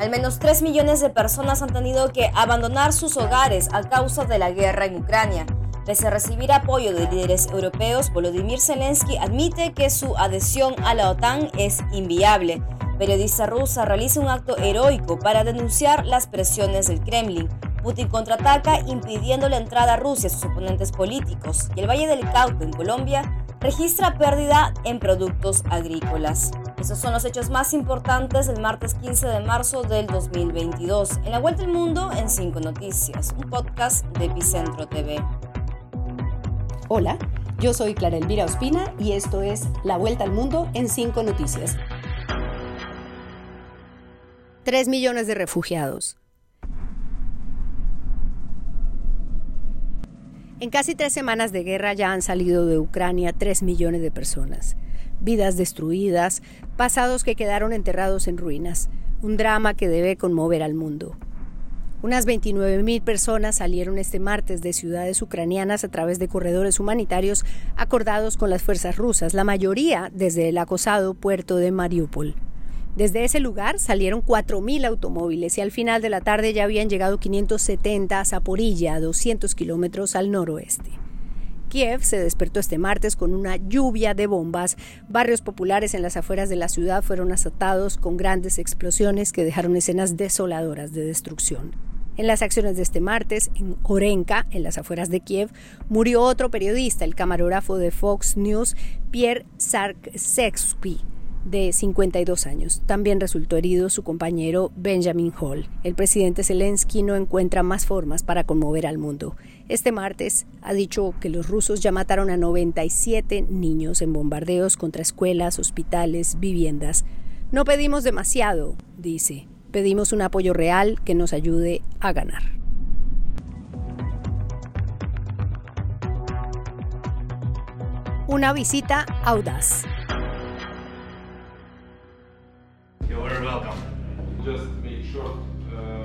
Al menos 3 millones de personas han tenido que abandonar sus hogares a causa de la guerra en Ucrania. Pese a recibir apoyo de líderes europeos, Volodymyr Zelensky admite que su adhesión a la OTAN es inviable. Periodista rusa realiza un acto heroico para denunciar las presiones del Kremlin. Putin contraataca impidiendo la entrada a Rusia a sus oponentes políticos y el Valle del Cauca en Colombia registra pérdida en productos agrícolas. Esos son los hechos más importantes del martes 15 de marzo del 2022. En la Vuelta al Mundo en 5 Noticias, un podcast de Epicentro TV. Hola, yo soy Clara Elvira Ospina y esto es La Vuelta al Mundo en 5 Noticias. 3 millones de refugiados. En casi tres semanas de guerra ya han salido de Ucrania 3 millones de personas. Vidas destruidas, pasados que quedaron enterrados en ruinas. Un drama que debe conmover al mundo. Unas 29.000 personas salieron este martes de ciudades ucranianas a través de corredores humanitarios acordados con las fuerzas rusas, la mayoría desde el acosado puerto de Mariupol. Desde ese lugar salieron 4.000 automóviles y al final de la tarde ya habían llegado 570 a Zaporilla, a 200 kilómetros al noroeste. Kiev se despertó este martes con una lluvia de bombas. Barrios populares en las afueras de la ciudad fueron azotados con grandes explosiones que dejaron escenas desoladoras de destrucción. En las acciones de este martes, en Orenka, en las afueras de Kiev, murió otro periodista, el camarógrafo de Fox News, Pierre Sarksevsky de 52 años. También resultó herido su compañero Benjamin Hall. El presidente Zelensky no encuentra más formas para conmover al mundo. Este martes ha dicho que los rusos ya mataron a 97 niños en bombardeos contra escuelas, hospitales, viviendas. No pedimos demasiado, dice. Pedimos un apoyo real que nos ayude a ganar. Una visita audaz.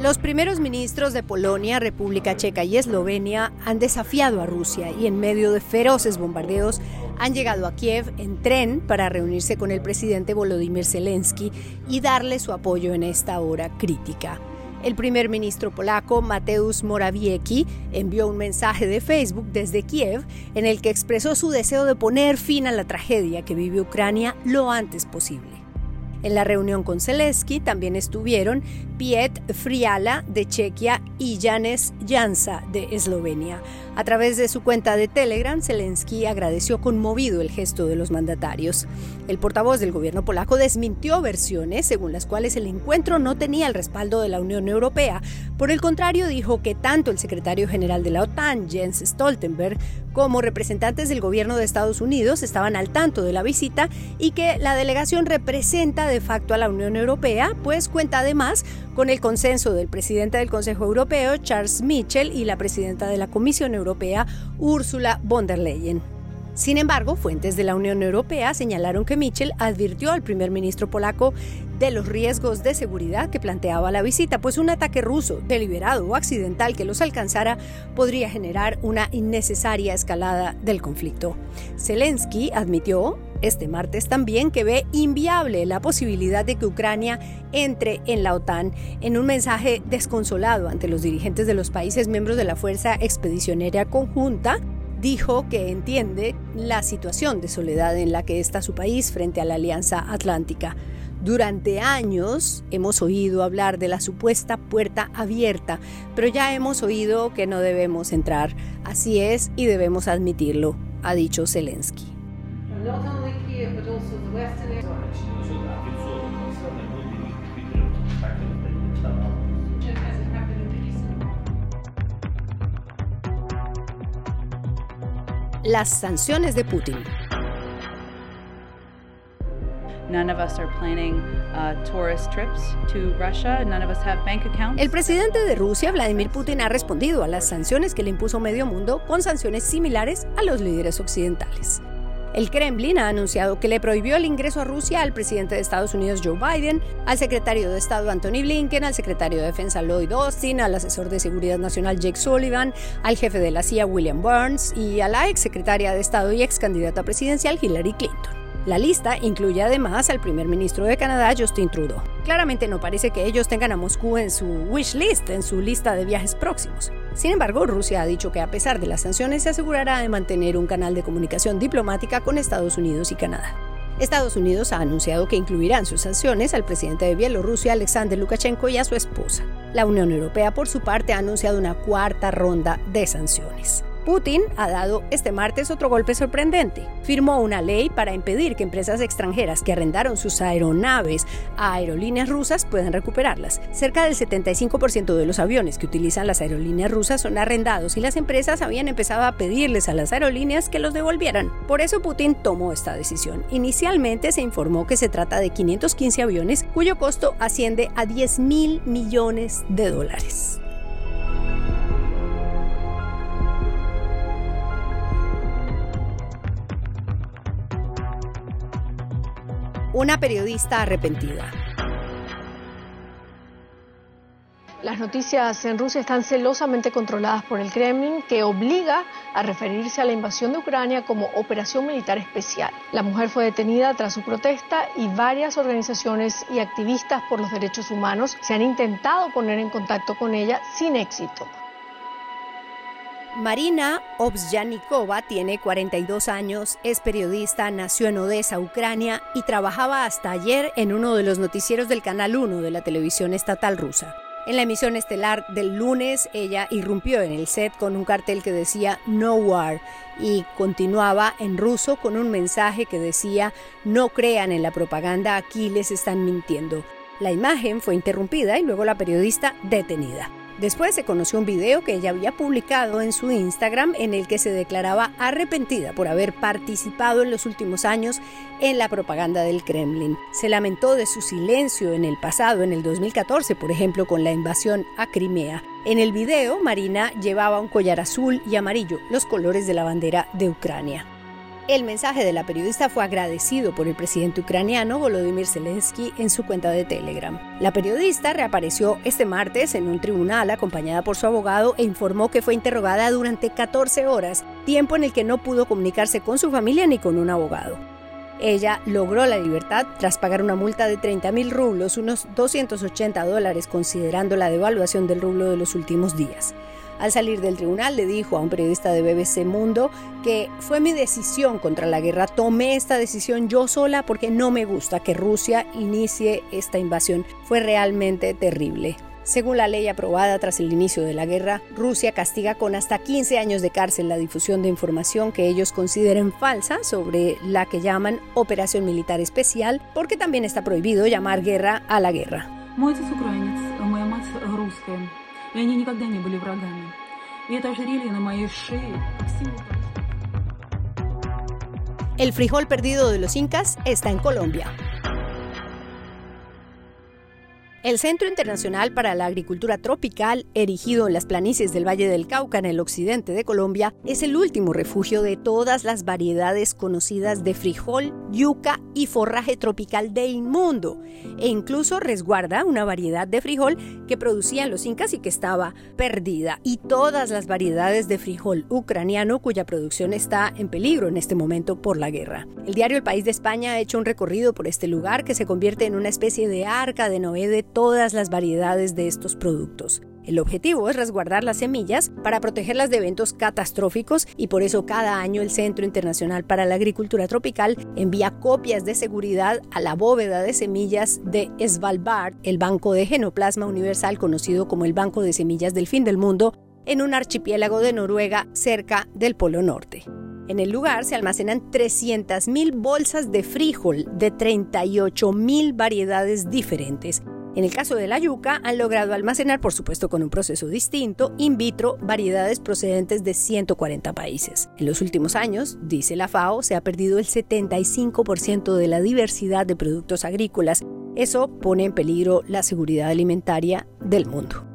Los primeros ministros de Polonia, República Checa y Eslovenia han desafiado a Rusia y en medio de feroces bombardeos han llegado a Kiev en tren para reunirse con el presidente Volodymyr Zelensky y darle su apoyo en esta hora crítica. El primer ministro polaco, Mateusz Morawiecki, envió un mensaje de Facebook desde Kiev en el que expresó su deseo de poner fin a la tragedia que vive Ucrania lo antes posible. En la reunión con Zelensky también estuvieron Piet Friala de Chequia y Janes Jansa de Eslovenia. A través de su cuenta de Telegram, Zelensky agradeció conmovido el gesto de los mandatarios. El portavoz del gobierno polaco desmintió versiones según las cuales el encuentro no tenía el respaldo de la Unión Europea. Por el contrario, dijo que tanto el secretario general de la OTAN, Jens Stoltenberg, como representantes del gobierno de Estados Unidos estaban al tanto de la visita y que la delegación representa de facto a la Unión Europea, pues cuenta además con el consenso del presidente del Consejo Europeo, Charles Michel, y la presidenta de la Comisión Europea, Ursula von der Leyen. Sin embargo, fuentes de la Unión Europea señalaron que Michel advirtió al primer ministro polaco de los riesgos de seguridad que planteaba la visita, pues un ataque ruso, deliberado o accidental que los alcanzara podría generar una innecesaria escalada del conflicto. Zelensky admitió este martes también que ve inviable la posibilidad de que Ucrania entre en la OTAN en un mensaje desconsolado ante los dirigentes de los países miembros de la Fuerza Expedicionaria Conjunta dijo que entiende la situación de soledad en la que está su país frente a la Alianza Atlántica. Durante años hemos oído hablar de la supuesta puerta abierta, pero ya hemos oído que no debemos entrar. Así es y debemos admitirlo, ha dicho Zelensky. Las sanciones de Putin. El presidente de Rusia, Vladimir Putin, ha respondido a las sanciones que le impuso medio mundo con sanciones similares a los líderes occidentales. El Kremlin ha anunciado que le prohibió el ingreso a Rusia al presidente de Estados Unidos Joe Biden, al secretario de Estado Anthony Blinken, al secretario de Defensa Lloyd Austin, al asesor de Seguridad Nacional Jake Sullivan, al jefe de la CIA William Burns y a la ex secretaria de Estado y ex candidata presidencial Hillary Clinton. La lista incluye además al primer ministro de Canadá, Justin Trudeau. Claramente no parece que ellos tengan a Moscú en su wish list, en su lista de viajes próximos. Sin embargo, Rusia ha dicho que a pesar de las sanciones se asegurará de mantener un canal de comunicación diplomática con Estados Unidos y Canadá. Estados Unidos ha anunciado que incluirán sus sanciones al presidente de Bielorrusia, Alexander Lukashenko, y a su esposa. La Unión Europea, por su parte, ha anunciado una cuarta ronda de sanciones. Putin ha dado este martes otro golpe sorprendente. Firmó una ley para impedir que empresas extranjeras que arrendaron sus aeronaves a aerolíneas rusas puedan recuperarlas. Cerca del 75% de los aviones que utilizan las aerolíneas rusas son arrendados y las empresas habían empezado a pedirles a las aerolíneas que los devolvieran. Por eso Putin tomó esta decisión. Inicialmente se informó que se trata de 515 aviones cuyo costo asciende a 10 mil millones de dólares. Una periodista arrepentida. Las noticias en Rusia están celosamente controladas por el Kremlin, que obliga a referirse a la invasión de Ucrania como operación militar especial. La mujer fue detenida tras su protesta y varias organizaciones y activistas por los derechos humanos se han intentado poner en contacto con ella sin éxito. Marina Obsyanikova tiene 42 años, es periodista, nació en Odessa, Ucrania y trabajaba hasta ayer en uno de los noticieros del Canal 1 de la televisión estatal rusa. En la emisión estelar del lunes, ella irrumpió en el set con un cartel que decía No War y continuaba en ruso con un mensaje que decía No crean en la propaganda, aquí les están mintiendo. La imagen fue interrumpida y luego la periodista detenida. Después se conoció un video que ella había publicado en su Instagram en el que se declaraba arrepentida por haber participado en los últimos años en la propaganda del Kremlin. Se lamentó de su silencio en el pasado, en el 2014, por ejemplo, con la invasión a Crimea. En el video, Marina llevaba un collar azul y amarillo, los colores de la bandera de Ucrania. El mensaje de la periodista fue agradecido por el presidente ucraniano Volodymyr Zelensky en su cuenta de Telegram. La periodista reapareció este martes en un tribunal acompañada por su abogado e informó que fue interrogada durante 14 horas, tiempo en el que no pudo comunicarse con su familia ni con un abogado. Ella logró la libertad tras pagar una multa de 30 mil rublos, unos 280 dólares considerando la devaluación del rublo de los últimos días. Al salir del tribunal le dijo a un periodista de BBC Mundo que fue mi decisión contra la guerra, tomé esta decisión yo sola porque no me gusta que Rusia inicie esta invasión. Fue realmente terrible. Según la ley aprobada tras el inicio de la guerra, Rusia castiga con hasta 15 años de cárcel la difusión de información que ellos consideren falsa sobre la que llaman operación militar especial, porque también está prohibido llamar guerra a la guerra. El frijol perdido de los incas está en Colombia. El Centro Internacional para la Agricultura Tropical, erigido en las planicies del Valle del Cauca en el occidente de Colombia, es el último refugio de todas las variedades conocidas de frijol, yuca y forraje tropical del mundo, e incluso resguarda una variedad de frijol que producían los incas y que estaba perdida, y todas las variedades de frijol ucraniano cuya producción está en peligro en este momento por la guerra. El diario El País de España ha hecho un recorrido por este lugar que se convierte en una especie de arca de Noé de todas las variedades de estos productos. El objetivo es resguardar las semillas para protegerlas de eventos catastróficos y por eso cada año el Centro Internacional para la Agricultura Tropical envía copias de seguridad a la bóveda de semillas de Svalbard, el banco de genoplasma universal conocido como el Banco de Semillas del Fin del Mundo, en un archipiélago de Noruega cerca del Polo Norte. En el lugar se almacenan 300.000 bolsas de frijol de 38.000 variedades diferentes en el caso de la yuca, han logrado almacenar, por supuesto con un proceso distinto, in vitro variedades procedentes de 140 países. En los últimos años, dice la FAO, se ha perdido el 75% de la diversidad de productos agrícolas. Eso pone en peligro la seguridad alimentaria del mundo.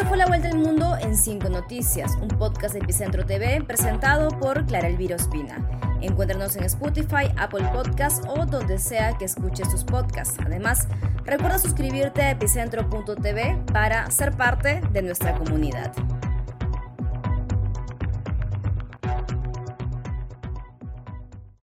Esto fue La Vuelta al Mundo en 5 Noticias, un podcast de Epicentro TV presentado por Clara Elvira Ospina. Encuéntranos en Spotify, Apple Podcasts o donde sea que escuches tus podcasts. Además, recuerda suscribirte a epicentro.tv para ser parte de nuestra comunidad.